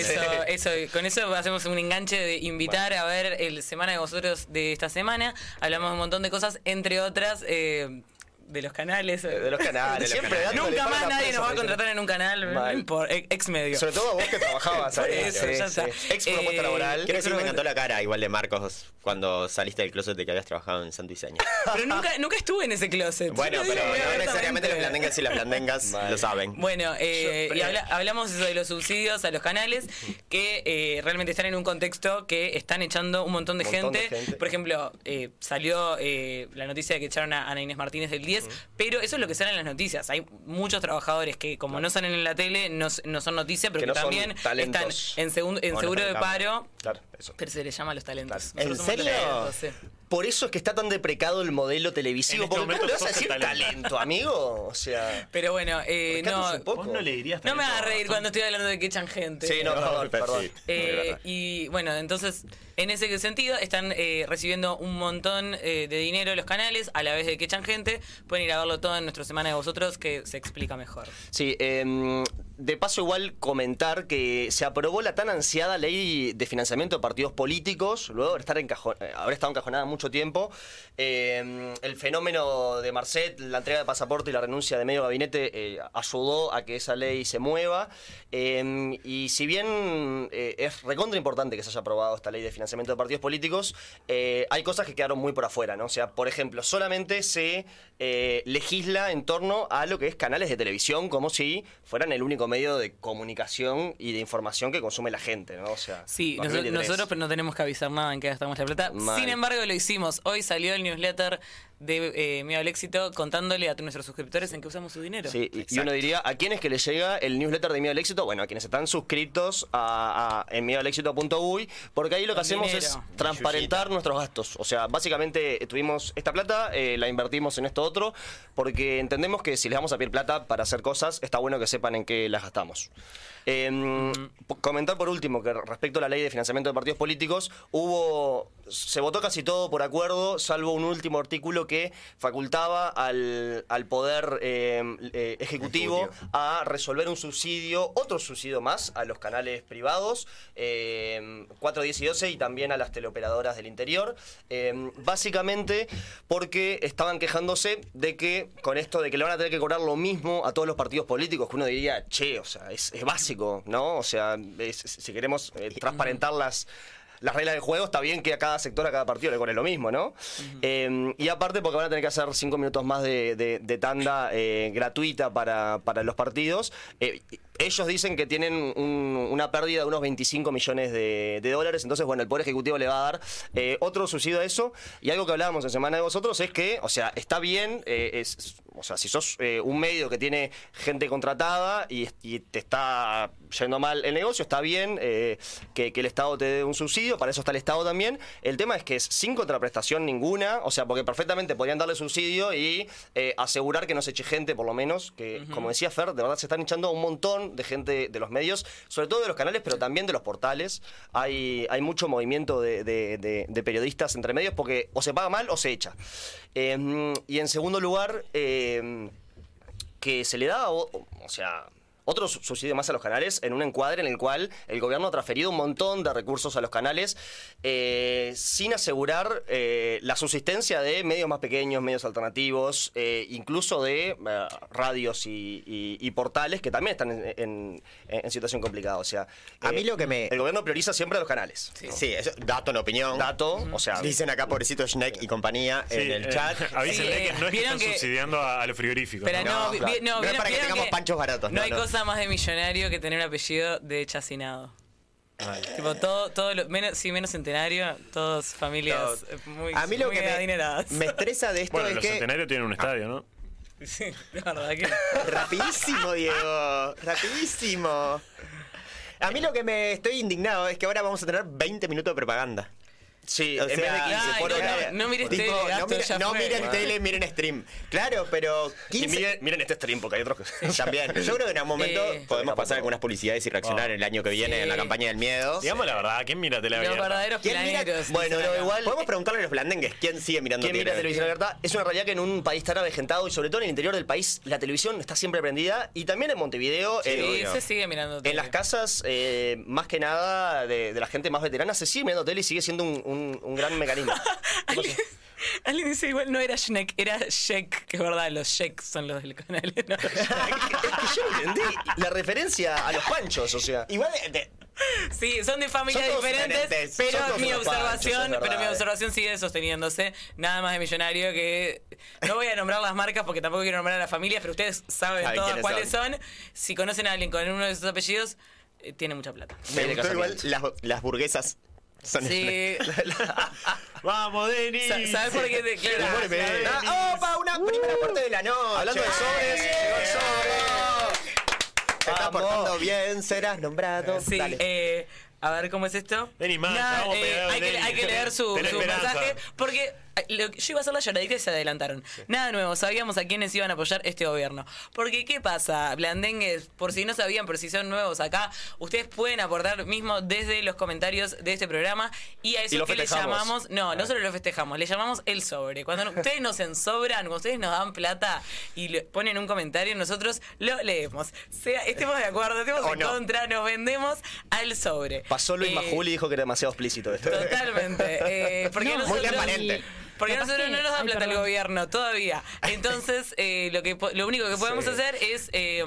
Eso, eso, con eso hacemos un enganche de invitar a ver el Semana de Vosotros de esta semana. Hablamos de un montón de cosas, entre otras... Eh, de los canales. De los canales. Siempre Nunca más nadie nos va a contratar en un canal por ex medio. Sobre todo vos que trabajabas ahí. Eso, ya está. Ex propuesta Eh, laboral. Quiero decir, me encantó la cara igual de Marcos cuando saliste del closet de que habías trabajado en Santo Diseño. Pero nunca, nunca estuve en ese closet. Bueno, pero no necesariamente los blandengas y las blandengas Vale. lo saben. Bueno, eh, Yo- y habla- hablamos eso de los subsidios a los canales que eh, realmente están en un contexto que están echando un montón de, Montón de gente. gente. Por ejemplo, eh, salió eh, la noticia de que echaron a Ana Inés Martínez del 10, pero eso es lo que sale en las noticias. Hay muchos trabajadores que, como no salen en la tele, no, no son noticias, pero Que que, no son también están en, segun- en no seguro están de paro. Claro, eso. Pero se les llama a los talentos. Claro. ¿En serio? talentos, sí. Por eso es que está tan deprecado el modelo televisivo. Este porque ¿cómo le vas a decir talento, talento. amigo? O sea. Pero bueno, eh, no. Vos no le dirías no me hagas a reír cuando estoy hablando de que echan gente. Sí, no, No, perdón, perdón. sí. Eh, y bueno, entonces, en ese sentido, están eh, recibiendo un montón eh, de dinero los canales, a la vez de que echan gente. Pueden ir a verlo todo en nuestra semana de vosotros, que se explica mejor. Sí, em, de paso igual comentar que se aprobó la tan ansiada ley de financiamiento de partidos políticos, luego de estar eh, haber estado encajonada mucho tiempo. Em, el fenómeno de Marcet, la entrega de pasaporte y la renuncia de medio gabinete eh, ayudó a que esa ley se mueva. Y si bien eh, es recontra importante que se haya aprobado esta ley de financiamiento de partidos políticos, eh, hay cosas que quedaron muy por afuera, ¿no? O sea, por ejemplo, solamente se eh, legisla en torno a lo que es canales de televisión, como si fueran el único medio de comunicación y de información que consume la gente, ¿no? O sea, Sí, noso- 2023. nosotros no tenemos que avisar nada en qué gastamos la plata. Mal. Sin embargo, lo hicimos. Hoy salió el newsletter de eh, Miedo al Éxito contándole a nuestros suscriptores en qué usamos su dinero. Sí, y- y uno diría, ¿a quién es que les llega el newsletter de Miedo al Éxito? Bueno, a quienes están suscritos a, a en miedoalexito.uy, porque ahí lo que Con hacemos dinero. es transparentar nuestros gastos. O sea, básicamente eh, tuvimos esta plata, eh, la invertimos en esto otro, porque entendemos que si les vamos a pedir plata para hacer cosas, está bueno que sepan en qué las gastamos. Em, Comentar por último que respecto a la ley de financiamiento de partidos políticos, hubo se votó casi todo por acuerdo, salvo un último artículo que facultaba al, al poder eh, eh, ejecutivo, Ejecutivo. a resolver un subsidio, otro subsidio más a los canales privados, eh, 4, 10 y 12, y también a las teleoperadoras del interior. eh, básicamente porque estaban quejándose de que con esto de que le van a tener que cobrar lo mismo a todos los partidos políticos, que uno diría, che, o sea, es, es básico, ¿no? O sea, es- si queremos eh, transparentar las las reglas del juego, está bien que a cada sector, a cada partido le cobre lo mismo, ¿no? Eh, y aparte porque van a tener que hacer cinco minutos más de, de- de tanda eh, gratuita para, para los partidos. Eh, ellos dicen que tienen un- una pérdida de unos 25 millones de, de dólares, entonces, bueno, el Poder Ejecutivo le va a dar eh, otro subsidio a eso. Y algo que hablábamos en Semana de Vosotros es que, o sea, está bien, eh, es, o sea, si sos eh, un medio que tiene gente contratada y, y te está yendo mal el negocio, está bien eh, que, que el Estado te dé un subsidio, para eso está el Estado también. El tema es que es sin contraprestación ninguna, o sea, porque perfectamente podrían darle subsidio y eh, asegurar que no se eche gente, por lo menos, que, como decía Fer, de verdad se están echando un montón de gente de los medios, sobre todo de los canales, pero también de los portales. Hay, hay mucho movimiento de, periodistas entre medios porque o se paga mal o se echa. Eh, y en segundo lugar, eh, que se le da, o, o sea, otro su- subsidio más a los canales en un encuadre en el cual el gobierno ha transferido un montón de recursos a los canales eh, sin asegurar eh, la subsistencia de medios más pequeños, medios alternativos, eh, incluso de eh, radios y, y- y portales que también están en, en- en situación complicada. O sea, A mí lo que me- El gobierno prioriza siempre a los canales. Sí, eso, dato en opinión. Dato, o sea... Dicen acá, pobrecito Schneck y compañía Sí, en el eh, chat. avísenle Sí, que no es que están que- subsidiando a, a los frigoríficos. Pero ¿no? no, No, claro. no, es para que tengamos panchos baratos, No, no, hay no. Cosa más de millonario que tener un apellido de chacinado. Tipo, todo, todo lo, menos, sí, menos centenario, todos familias eh, muy, a mí lo muy que me, adineradas. me estresa de esto Bueno, es los que... centenarios tienen un estadio, ¿no? Sí, la verdad que. Rapidísimo, Diego. Rapidísimo. A mí lo que me estoy indignado es que ahora vamos a tener 20 minutos de propaganda. Sí, O en vez de sea, 15, Ay, por no, hora. no, no Tipo, tele, no, miren, ya no fue. miren tele, miren stream. Claro, pero Y 15 miren, miren este stream, porque hay otros que... también. Yo creo que en algún momento Eh, podemos pasar algunas publicidades y reaccionar Oh. el año que viene Sí. en la campaña del miedo. Digamos la verdad, ¿quién mira tele Los verdaderos ¿Quién mira- planeros. Bueno, no, igual- Podemos preguntarle a los blandengues quién sigue mirando ¿Quién mira televisión abierta? Es una realidad que en un país tan avejentado y sobre todo en el interior del país, la televisión está siempre prendida y también en Montevideo, Sí, se sigue mirando tele. en las casas, eh, más que nada de, de la gente más veterana, se sigue mirando tele y sigue siendo un, un- un gran mecanismo. Alguien, alguien dice igual no era Schneck, era Sheck, que es verdad, los Sheck son los del canal. ¿no? es que yo no entendí la referencia a los panchos, o sea. Igual de- de- Sí, son de familias Son diferentes, diferentes, pero mi panchos, observación, pero mi eh. observación sigue sosteniéndose. Nada más de millonario que no voy a nombrar las marcas porque tampoco quiero nombrar a las familias, pero ustedes saben Saben todas cuáles son. Si conocen a alguien con uno de esos apellidos, eh, tiene mucha plata. me gustó igual las, las burguesas. Sí. ¡Vamos, Denis! Sa- ¿Sabes por qué te. ¿sabes? Ah, ¡Opa! Una primera parte de la noche. Hablando de sobres, llegó el sobre. Te estás portando bien, serás nombrado. Sí, Dale. eh, a ver cómo es esto. Denis, más, eh, hay, que, Denis. hay que leer su, su mensaje porque lo yo iba a hacer la lloradita y se adelantaron. Nada nuevo, sabíamos a quiénes iban a apoyar este gobierno. Porque, ¿qué pasa? Blandengues, por si no sabían, pero si son nuevos acá, ustedes pueden aportar mismo desde los comentarios de este programa y a eso Y que le festejamos. llamamos, no, Ah. no solo lo festejamos, le llamamos el sobre. Cuando ustedes nos ensobran, cuando ustedes nos dan plata y le ponen un comentario, nosotros lo leemos. Sea, estemos de acuerdo, estemos en no. contra, nos vendemos al sobre. Pasó Luis Eh, Majuli y dijo que era demasiado explícito esto. Totalmente. Eh, porque No, nosotros, Muy transparente. Porque Capaz nosotros que- no nos da ay, plata el perdón. gobierno todavía. Entonces, eh, lo que po- lo único que podemos Sí. hacer es eh,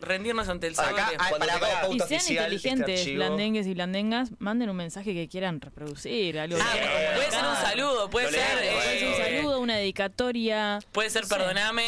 rendirnos ante el sobre. Acá, Cuando. Y sean oficial, inteligentes, este archivo- blandengues y blandengas, manden un mensaje que quieran reproducir, algo que Ah, quieran puede ser un comunicar. saludo, puede Lo ser. leemos, Puede ser un eh, saludo, una dedicatoria. Puede ser, No sé. perdoname,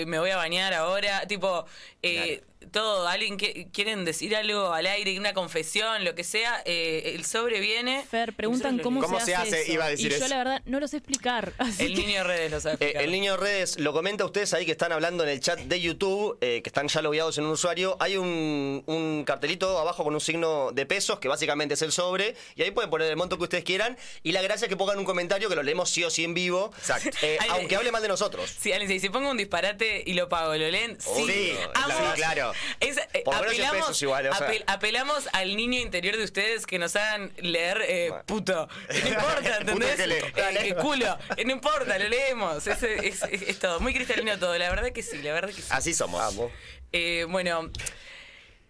eh, me voy a bañar ahora. Tipo, eh, todo, alguien que quieren decir algo al aire, una confesión, lo que sea, eh, el sobre viene. Fer, preguntan cómo, ¿Cómo se, se hace, eso. Iba a decir y yo eso. la verdad no lo sé explicar. así El que- niño redes lo sabe Eh, el niño redes lo comenta a ustedes ahí que están hablando en el chat de YouTube, eh, que están ya logueados en un usuario. Hay un, un cartelito abajo con un signo de pesos, que básicamente es el sobre, y ahí pueden poner el monto que ustedes quieran. Y la gracia es que pongan un comentario que lo leemos sí o sí en vivo, Exacto. eh, aunque eh, hable mal de nosotros. Sí, alguien dice, si pongo un disparate y lo pago, ¿lo leen? Sí, sí, claro. Es, eh, Por lo menos 100 apelamos, pesos igual, o sea. apel- apelamos al niño interior de ustedes que nos hagan leer eh, Bueno. puto. No importa, ¿entendés? que. Eh, eh, culo. No importa, lo leemos. Es, es- es- es todo. Muy cristalino todo. La verdad que sí, la verdad que sí. Así somos. Vamos. Bueno,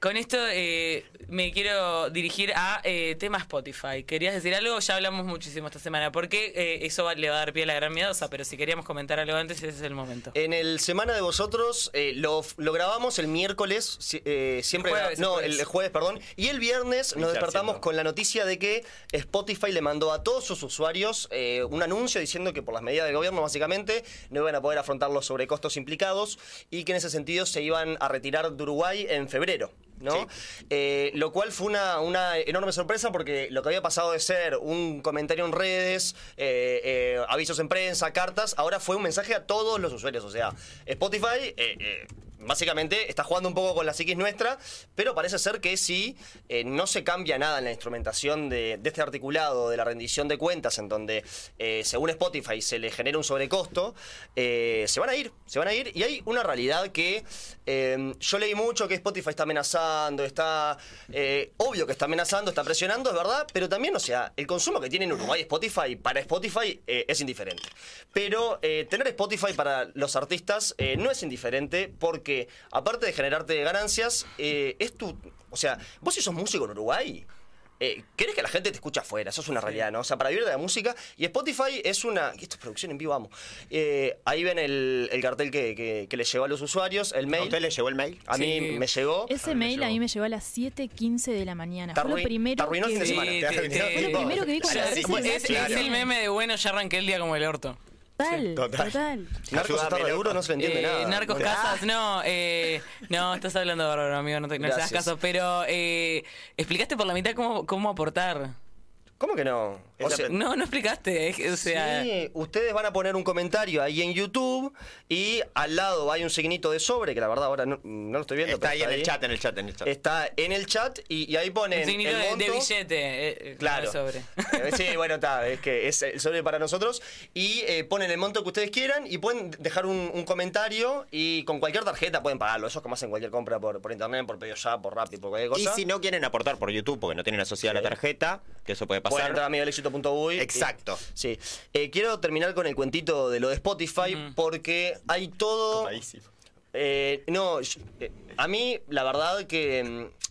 con esto eh, me quiero dirigir a eh, tema Spotify. ¿Querías decir algo? Ya hablamos muchísimo esta semana. Porque eh, eso va- le va a dar pie a la gran miedosa. Pero si queríamos comentar algo antes, ese es el momento. En el Semana de Vosotros eh, lo, lo grabamos el miércoles, eh, siempre El jueves, gra- no, el jueves. el jueves, perdón, y el viernes nos despertamos con la noticia de que Spotify le mandó a todos sus usuarios eh, un anuncio diciendo que por las medidas del gobierno básicamente no iban a poder afrontar los sobrecostos implicados y que en ese sentido se iban a retirar de Uruguay en febrero. ¿No? Eh, lo cual fue una, una enorme sorpresa porque lo que había pasado de ser un comentario en redes, eh, eh, avisos en prensa, cartas, ahora fue un mensaje a todos los usuarios. O sea, Spotify básicamente está jugando un poco con la psiquis nuestra, pero parece ser que si eh, no se cambia nada en la instrumentación de, este articulado de la rendición de cuentas, en donde eh, según Spotify se le genera un sobrecosto, eh, se van a ir, se van a ir. Y hay una realidad que eh, yo leí mucho que Spotify está amenazando, está obvio que está amenazando, está presionando, es verdad, pero también, o sea, el consumo que tiene en Uruguay Spotify para Spotify es indiferente. Pero tener Spotify para los artistas no es indiferente porque aparte de generarte ganancias, eh, es tu, o sea, vos si sos músico en Uruguay. Eh, ¿Querés que la gente te escuche afuera? Eso es una realidad, ¿no? O sea, para vivir de la música. Y Spotify es una. Esto es producción en vivo, vamos. Eh, ahí ven el, el cartel que, que, que le llegó a los usuarios, el ¿A mail. usted le llegó el mail? A mí Sí. me llegó. Ese mail a mí me llegó a las 7.15 de la mañana. Te Fue lo primero te arruinó el fin de vi. semana. Fue lo primero que vi cuando es, el meme de bueno, ya arranqué el día como el orto. Total, Total. total. Narcos está re duro, no se le entiende Eh, nada. Narcos Bueno. Casas, no, eh, no, estás hablando bárbaro, amigo, no te no caso. Pero eh, explicaste por la mitad cómo, cómo aportar. ¿Cómo que no? O sea, No, no explicaste. o sea, Sí, ustedes van a poner un comentario ahí en YouTube y al lado hay un signito de sobre, que la verdad ahora no, no lo estoy viendo. Está pero ahí en el chat, en el chat, en el chat. Está en el chat y, y ahí ponen un signito el de, de billete. eh, eh, Claro. sobre. Eh, Sí, bueno, está, es que es el sobre para nosotros. Y eh, ponen el monto que ustedes quieran y pueden dejar un, un comentario y con cualquier tarjeta pueden pagarlo. Eso es como hacen cualquier compra por, por internet, por pedido ya, por Rappi, por cualquier Y cosa. si no quieren aportar por YouTube porque no tienen asociada la tarjeta, que eso puede Pueden entrar a miguelexito.uy. Exacto. Sí. Eh, quiero terminar con el cuentito de lo de Spotify porque hay todo. Eh, no, eh, a mí la verdad que mm,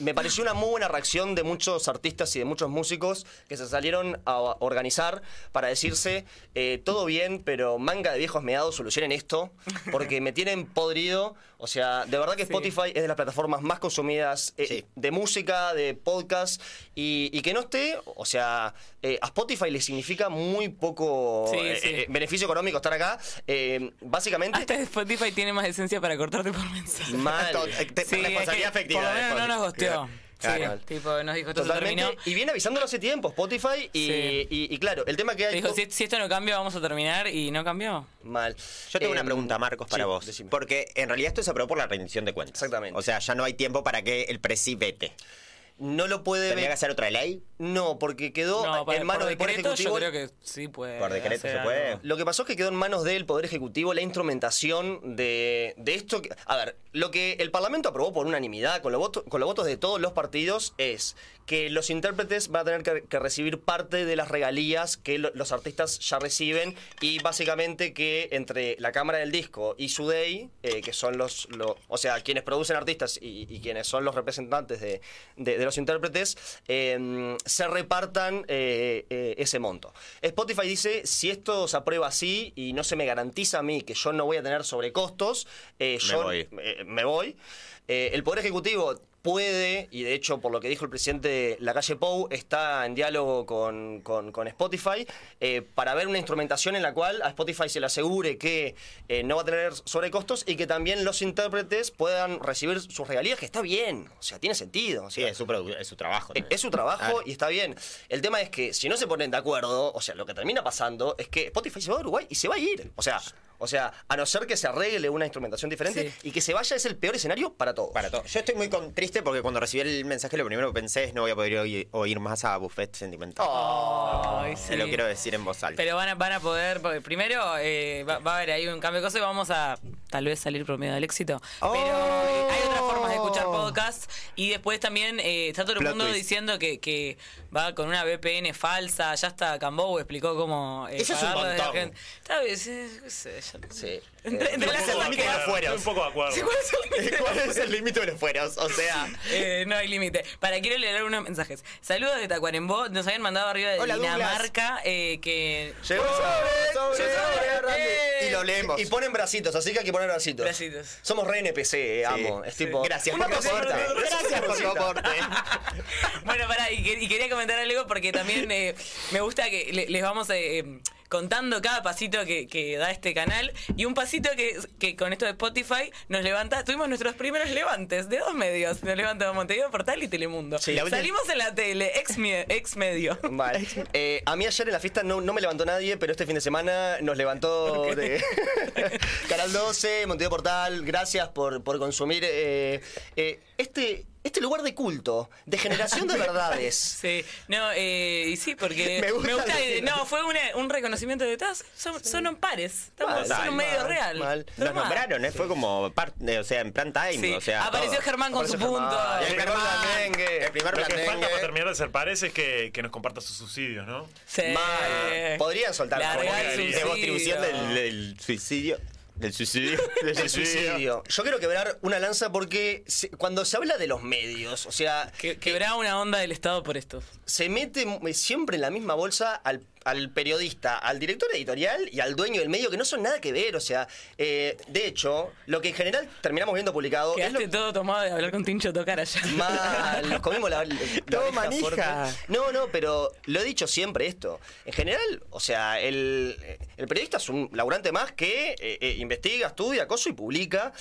me pareció una muy buena reacción de muchos artistas y de muchos músicos que se salieron a organizar para decirse eh, todo bien, pero manga de viejos meados, solucionen esto, porque me tienen podrido. O sea, de verdad que Sí. Spotify es de las plataformas más consumidas eh, Sí. de música, de podcast, y, y que no esté, o sea, eh, a Spotify le significa muy poco Sí, eh, beneficio económico estar acá. Básicamente... Hasta Spotify tiene más esencia para cortarte por mensaje. Mal. Te- responsabilidad afectiva. No nos Spotify. Claro. Sí, tipo, nos dijo esto se Totalmente. terminó. Y viene avisándolo hace tiempo Spotify. Y, Sí. y- y claro, el tema que hay. Dijo, si, si esto no cambia, vamos a terminar. Y no cambió. Mal. Yo tengo una Em, pregunta, Marcos, para sí, vos. decime. Porque en realidad esto se aprobó por la rendición de cuentas. Exactamente. O sea, ya no hay tiempo para que el presi vete. No lo puede ¿Tendría que hacer otra ley? No, porque quedó No, para- en manos por del Poder decreto Ejecutivo. yo creo que sí puede. Por decreto se puede. algo. Lo que pasó es que quedó en manos del Poder Ejecutivo la instrumentación de, de esto. que- a ver, lo que el Parlamento aprobó por unanimidad, con, los votos, con los votos de todos los partidos, es que los intérpretes van a tener que, que recibir parte de las regalías que lo- los artistas ya reciben y básicamente que entre la Cámara del Disco y Sudey, eh, que son los, lo- o sea, quienes producen artistas y, y quienes son los representantes de, de- de los intérpretes, eh, se repartan eh, eh, ese monto. Spotify dice, si esto se aprueba así y no se me garantiza a mí que yo no voy a tener sobrecostos, Me yo voy. me voy. El Poder Ejecutivo puede, y de hecho por lo que dijo el presidente Lacalle Pou, está en diálogo con, con- con Spotify eh, para ver una instrumentación en la cual a Spotify se le asegure que eh, no va a tener sobrecostos y que también los intérpretes puedan recibir sus regalías, que está bien, o sea, tiene sentido. o Sí, es su, es su trabajo. es- también. es su trabajo Claro. y está bien. El tema es que si no se ponen de acuerdo, o sea, lo que termina pasando es que Spotify se va a Uruguay y se va a ir. O sea, o sea, a no ser que se arregle una instrumentación diferente Sí. y que se vaya es el peor escenario para todos. Para todo. Yo estoy muy con- triste porque cuando recibí el mensaje lo primero que pensé es no voy a poder oír, oír más a Buffet Sentimental. Ay, Se sí. lo quiero decir en voz alta. Pero van a, van a poder, porque primero eh, va, va a haber ahí un cambio de cosas y vamos a tal vez salir por medio del éxito. Pero eh, hay otras formas de escuchar podcasts y después también eh, está todo el Plot mundo twist. diciendo que, que va con una VPN falsa. Ya hasta Cambou explicó cómo. eh, Eso es un montón. Está sí, ya- Sí. Entre, entre ¿Cuál las es el límite de afuera? Estoy un poco de acuerdo. Sí, ¿cuál es el límite? ¿Cuál es el límite de los fueros? O sea, Eh, no hay límite. Para quiero leer unos mensajes. Saludos de Tacuarembó. Nos habían mandado arriba de Hola. Dinamarca eh, que. Llegó sobre, sobre, sobre. Eh. y lo leemos. Y ponen bracitos, así que hay que poner bracitos. Bracitos. Somos re NPC, eh, amo. Es Sí. tipo. Gracias por tu aporte. Gracias por tu aporte. Bueno, pará, y, que- y quería comentar algo porque también eh, me gusta que le- les vamos eh, contando cada pasito que, que da este canal y un pasito que, que con esto de Spotify nos levanta. Tuvimos nuestros primeros levantes de dos medios. Nos levantamos Montevideo Portal y Telemundo. Sí, la última- Salimos en la tele, ex, ex medio. Vale. Eh, a mí ayer en la fiesta no, no me levantó nadie, pero este fin de semana nos levantó de Canal 12, Montevideo Portal. Gracias por, por consumir eh, eh, este, este lugar de culto, de generación de verdades. Sí, no, eh, y sí, porque Me gusta eh, no, fue una- un reconocimiento de todas. Son, son pares, estamos, Mal, son un medio mal, real. Nos nombraron, ¿eh? Fue como parte, o sea, en plan time. Sí, O sea, apareció todo. Germán con Apareció su punto. Germán. El El primer blandengue. El primer Lo que falta para terminar de ser pares es que, que nos comparta sus subsidios, ¿no? Sí. Mal. Podrían soltar distribución del, del suicidio. Del suicidio. Del El suicidio. Yo quiero quebrar una lanza porque se- cuando se habla de los medios, o sea, Que, quebraba una onda del Estado por esto. se mete siempre en la misma bolsa al, al periodista, al director editorial y al dueño del medio, que no son nada que ver. O sea, eh, de hecho, lo que en general terminamos viendo publicado es lo Quedaste todo tomado de hablar con Tincho Tocar allá. Mal, nos comimos la, la Todo manija. fuerte. No, no, pero lo he dicho siempre esto. En general, o sea, el, el periodista es un laburante más que eh, eh, investiga, estudia, acoso y publica.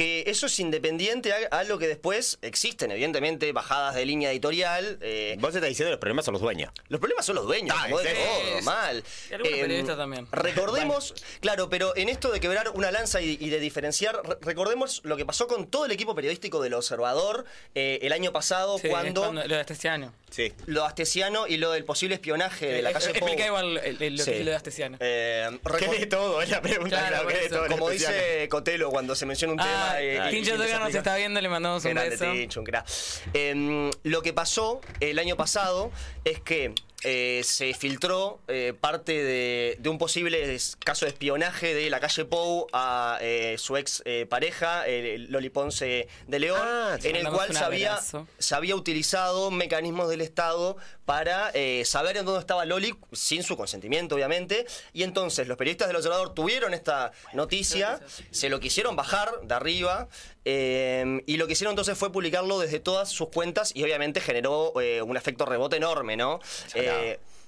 Que eso es independiente a, a lo que después existen, evidentemente, bajadas de línea editorial. eh, Vos estás diciendo que los problemas son los dueños. los problemas son los dueños, Ah, como de ¿en serio? todo, mal. Y algunos Em, periodistas también. Recordemos, claro, pero en esto de quebrar una lanza y, y de diferenciar, re- recordemos lo que pasó con todo el equipo periodístico del Observador eh, el año pasado Sí, cuando, Lo de Astesiano. Sí. lo astesiano y lo del posible espionaje de la Eh, calle Explica Pou. igual el- el- lo Sí. es lo de Astesiano. Eh, ¿Qué de todo? Es la pregunta. Claro, claro, por ¿qué de eso. todo como especial? dice Cotelo cuando se menciona un Ah, tema. eh, y- Tincho y nos Tucker nos explica. está viendo, le mandamos un grande, beso. Tincho, un crack. Em, lo que pasó el año pasado es que eh, se filtró eh, parte de, de un posible caso de espionaje de la calle Pou a eh, su ex eh, pareja, Loli Ponce de León, Ah, en el cual se había, se había utilizado mecanismos del Estado para eh, saber en dónde estaba Loli, sin su consentimiento, obviamente. Y entonces los periodistas del Observador tuvieron esta noticia, se lo quisieron bajar de arriba. eh, y lo que hicieron entonces fue publicarlo desde todas sus cuentas y obviamente generó eh, un efecto rebote enorme, ¿no?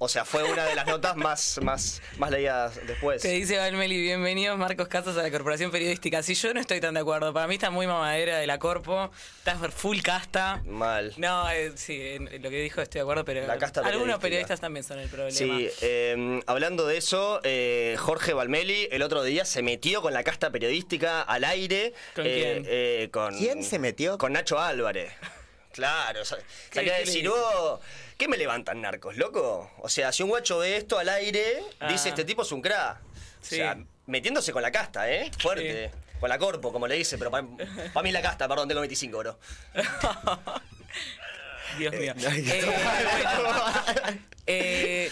O sea, fue una de las notas más, más, más leídas después. Te dice Valmeli, bienvenidos Marcos Casas a la Corporación Periodística. Si yo no estoy tan de acuerdo, para mí está muy mamadera de la Corpo, está full casta. Mal. No, eh, sí, en lo que dijo estoy de acuerdo, pero La casta algunos periodistas también son el problema. Sí, eh, hablando de eso, eh, Jorge Valmeli el otro día se metió con la casta periodística al aire. ¿Con eh, quién? eh, con, ¿Quién se metió? Con Nacho Álvarez. Claro, sa- ¿Qué- salía a decir? "Oh, ¿qué me levantan narcos, loco? O sea, si un guacho ve esto al aire, Ah. dice, este tipo es un. Sí. O sea, metiéndose con la casta, ¿eh? Fuerte. Con la corpo, como le dice, pero para mí es la casta, perdón, tengo 25, bro. Dios mío. Eh, bueno, eh,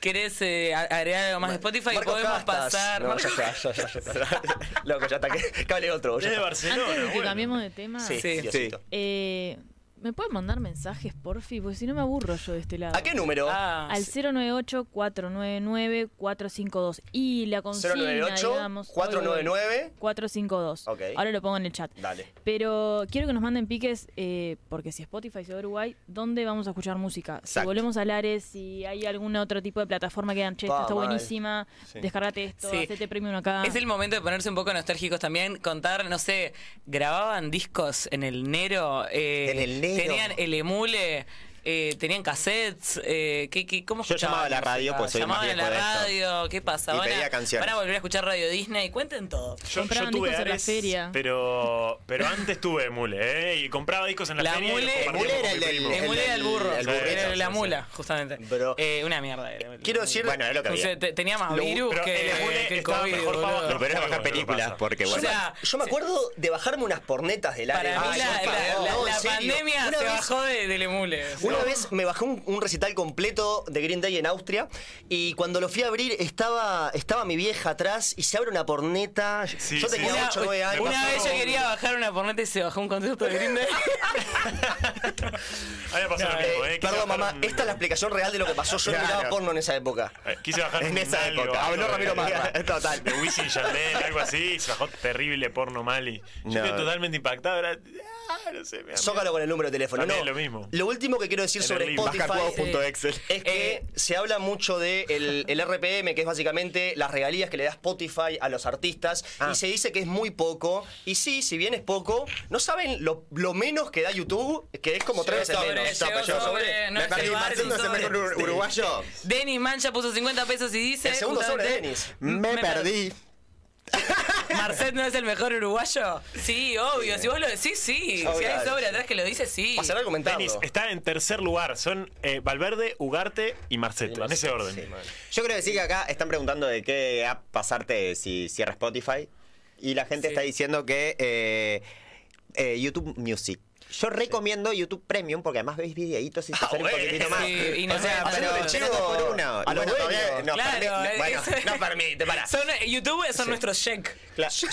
¿Querés eh, agregar algo más de Spotify? Marcos Podemos Castas. pasar. No, Marcos- ya, ya, ya, ya, ya. Loco, ya está. Que, que hable otro. ya Desde está. Barcelona. Antes de que bueno. cambiemos de tema, Sí, Sí. Diosito. eh, ¿me pueden mandar mensajes, porfi? Porque si no me aburro yo de este lado. ¿A qué número? Ah, Al 098-499-452. Y la consigna, 098 digamos... 499 452. Ok. Ahora lo pongo en el chat. Dale. Pero quiero que nos manden piques, eh, porque si Spotify se va a Uruguay, ¿dónde vamos a escuchar música? Si volvemos a Lares, si hay algún otro tipo de plataforma que digan, che, esta Pa, está mal. buenísima, Sí. descargate esto, Sí. hacete premium acá. Es el momento de ponerse un poco nostálgicos también, contar, no sé, grababan discos en el Nero, eh, En el Nero. Tenían el emule, eh, tenían cassettes, eh, ¿qué, qué, ¿cómo Yo llamaba a la radio, pues soy Llamaban más a la esto. radio, ¿qué pasa? Y Van a- pedía canciones. Van a volver a escuchar Radio Disney, cuenten todo. Yo, yo tuve discos en la Ares, feria. Pero, pero antes tuve emule, ¿eh? Y compraba discos en la, La feria. y mule- era el. El emule era el burro, el burrito, era la mula, justamente. Pero- Eh, una mierda. era. Quiero decir- Bueno, es lo que había. te- tenía más Lo- virus pero que, el que el COVID, mejor peor es bajar películas, porque O bueno. sea, Yo me acuerdo de bajarme unas pornetas del área. Para mí la, pandemia se bajó de- del emule. Una vez me bajé un, un recital completo de Green Day en Austria y cuando lo fui a abrir estaba, estaba mi vieja atrás y se abre una porneta. Sí, yo tenía sí. 8 o 9 años. Una vez yo quería bajar una porneta y se bajó un concierto de Green Day. A mí me pasó lo No, mismo, Eh, ¿eh? Perdón, mamá, un- esta es la explicación real de lo que pasó. Yo no Claro. miraba porno en esa época. Eh, Quise bajar En un esa algo, época. Habló Ramiro Marra. Total. De Wisin y Yandel, algo así, y se bajó terrible porno mal y yo No. quedé totalmente impactado. Era, no sé, me- Zócalo con el número de teléfono. También no, lo mismo. Lo último que quiero decir En sobre. Spotify es que Eh, se habla mucho de el, el RPM, que es básicamente las regalías que le da Spotify a los artistas, Ah. y se dice que es muy poco. Y sí, si bien es poco, no saben lo, lo menos que da YouTube, que es como tres veces sobre, menos. llegó Llegó sobre, no Me es perdí, Marcelo es sobre. uruguayo. Denis Mancha puso 50 pesos y dice. El segundo sobre Denis. Me perdí. ¿Marcet no es el mejor uruguayo? Sí, obvio. Si vos lo decís, sí. Si Obvio. hay sobre atrás que lo dice, sí. Pasará. Denis está en tercer lugar. Son eh, Valverde, Ugarte y Marcete, en ese orden. Sí. Yo quiero decir que acá están preguntando de qué app pasarte si cierra Spotify. Y la gente Sí. está diciendo que eh, eh, YouTube Music. Yo recomiendo YouTube Premium porque además veis videitos y te Ah, sale un poquitito más. Sí, y o sea, pero por uno. a bueno, todavía no Claro, permi- bueno, No permite, para. Son, YouTube son nuestros check. claro. Sí.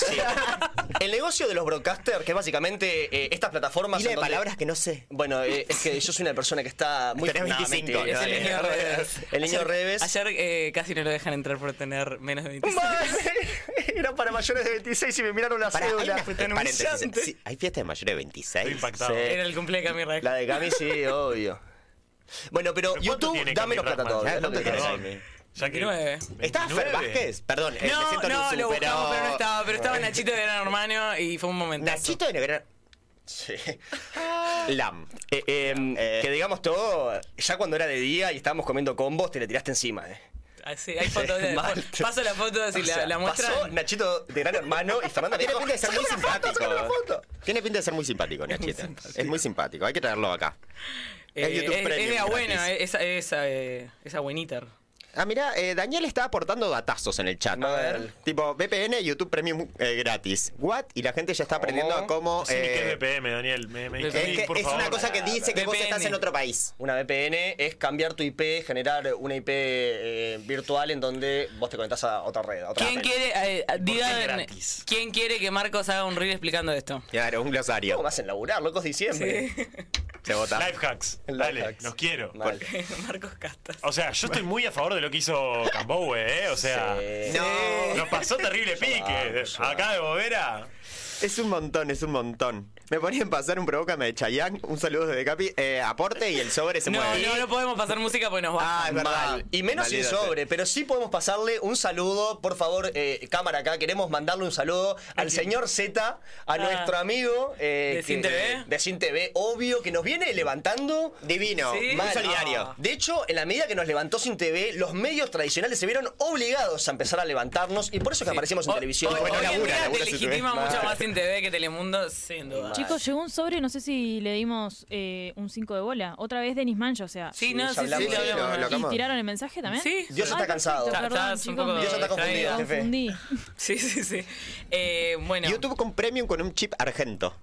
El negocio de los broadcasters, que es básicamente eh, estas plataformas. Donde- palabras que no sé. Bueno, eh, es que yo soy una persona que está muy Tenés No, 25, mentira. Es el niño Reves. El niño Ayer- Reves. Ayer eh, casi no lo dejan entrar por tener menos de 26. Era para mayores de 26 y me miraron la Pará, hay cédula. una- Fue tan paréntesis, humillante. sí, ¿Hay fiesta de mayores de 26? Estoy impactado. Sí. Era el cumple de Cami Rex. La de Cami sí, obvio. Bueno, pero ¿Pero YouTube da menos plata todavía. Es lo que ¿cuánto tiene? Ya que 29. ¿Estaba Fer 29. Vázquez? Perdón, eh, me No, siento no, lo buscamos, pero no estaba. Pero estaba. Nachito de Gran Hermano y fue un momento. Nachito de Negra... Sí. Lam. Eh, eh, Eh. Que digamos todo, ya cuando era de día y estábamos comiendo combos, te le tiraste encima, eh. Ah, sí, hay fotos de. Paso la foto si O la, sea, la muestran. Pasó Nachito de Gran Hermano y Fernanda Tiene pinta de ser muy "Sacame una foto, simpático. foto". Tiene pinta de ser muy simpático, Nachito. Es muy simpático. Hay que traerlo acá. Eh, Es YouTube es, Premium es de abuena, gratis. esa, esa, eh, esa bueniter. Ah, mira, eh, Daniel está aportando datazos en el chat. A ver. Tipo, VPN, YouTube Premium eh, gratis. ¿What? Y la gente ya está aprendiendo a cómo... Qué eh, es VPN, Daniel. Me, me Es es, discutí, que por es favor. una cosa que dice que vos estás en otro país. Una VPN es cambiar tu IP, generar una IP eh, virtual en donde vos te conectás a otra red. a otra ¿Quién red. quiere, eh, digan? ¿quién quiere que Marcos haga un reel explicando esto? Claro, un glosario. ¿Cómo me hacen laburar, locos diciembre? Se vota. Life hacks. Life Dale, hacks. los quiero. Marcos Castas. O sea, yo estoy muy a favor de lo que hizo Cambowe, ¿eh? O sea, Sí. No. nos pasó terrible pique. Acá de Bobera. Es un montón, es un montón. Me ponían pasar un provócame de Chayanne, un saludo desde Capi, eh, aporte y el sobre se No, mueve. no, no podemos pasar música porque nos va. Ah, es verdad. Mal. Y menos sin sobre, pero sí podemos pasarle un saludo, por favor, eh, cámara acá, queremos mandarle un saludo al señor Z, a nuestro amigo eh, ¿De que- Sin TV? de Sin TV, obvio, que nos viene levantando. Divino, Sí. muy solidario. Ah. De hecho, en la medida que nos levantó Sin TV, los medios tradicionales se vieron obligados a empezar a levantarnos y por eso es que aparecimos en televisión. Hoy, Bueno, hoy en labura, día labura te sin legitima TV. mucho Mal. más sin TV que Telemundo, sin duda. Chicos, llegó un sobre, no sé si le dimos eh, un 5 de bola. Otra vez Denis Mancha, o sea. Sí, no, sí, sí, hablamos sí, lo hablamos. lo- ¿Y tiraron el mensaje también? Sí. Dios está Ay, cansado. perfecto, Está- perdón, estás un chicos, poco me Dios está confundido, jefe. confundí. Sí, sí, sí. Eh, bueno. YouTube con premium con un chip argento.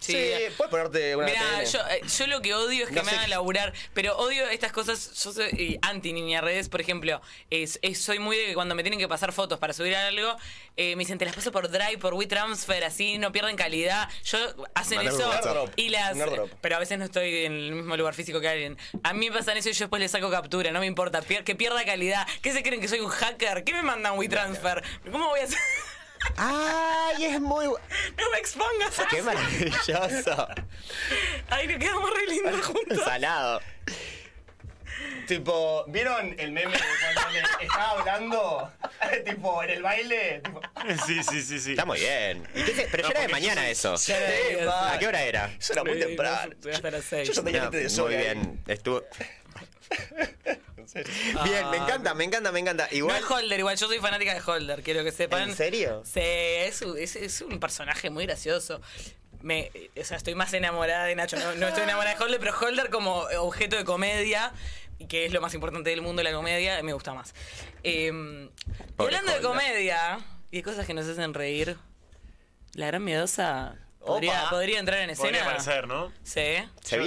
Sí, Sí. puedes ponerte una Mira, yo, eh, yo lo que odio es que No me hagan laburar, pero odio estas cosas. Yo soy eh, anti niña redes, por ejemplo. Es, es- soy muy de que cuando me tienen que pasar fotos para subir algo, eh, me dicen, te las paso por Drive, por WeTransfer, así no pierden calidad. Yo hacen Mandar eso y las. Pero a veces no estoy en el mismo lugar físico que alguien. A mí me pasan eso y yo después le saco captura, no me importa, pier- que pierda calidad. ¿Qué se creen que soy un hacker? ¿Qué me mandan WeTransfer? ¿Cómo voy a hacer? ¡Ay, es muy... no me expongas. ¡Qué maravilloso! Ay, nos quedamos re lindos juntos. Salado. Tipo, ¿vieron el meme de cuando le estaba hablando? tipo, en el baile. Tipo, Sí, sí, sí, sí. Está muy bien. ¿Y qué se- Pero No, ya era de porque yo mañana soy- eso. sí. ¿A qué hora era? Eso era muy Sí, temprano. no, hasta las seis. Yo ya tenía No, gente de muy soga ahí. bien. Estuvo... Bien, me encanta, me encanta, me encanta. No Igual... es Holder, igual yo soy fanática de Holder, quiero que sepan. ¿En serio? Sí, es, un- es, es un personaje muy gracioso. Me, o sea, estoy más enamorada de Nacho. No, no estoy enamorada de Holder, pero Holder como objeto de comedia, y que es lo más importante del mundo, la comedia, me gusta más. Eh, y Pobre hablando de Holder. comedia y de cosas que nos hacen reír, la gran miedosa podría, Opa. podría entrar en escena. Podría parecer, ¿no? Sí. Se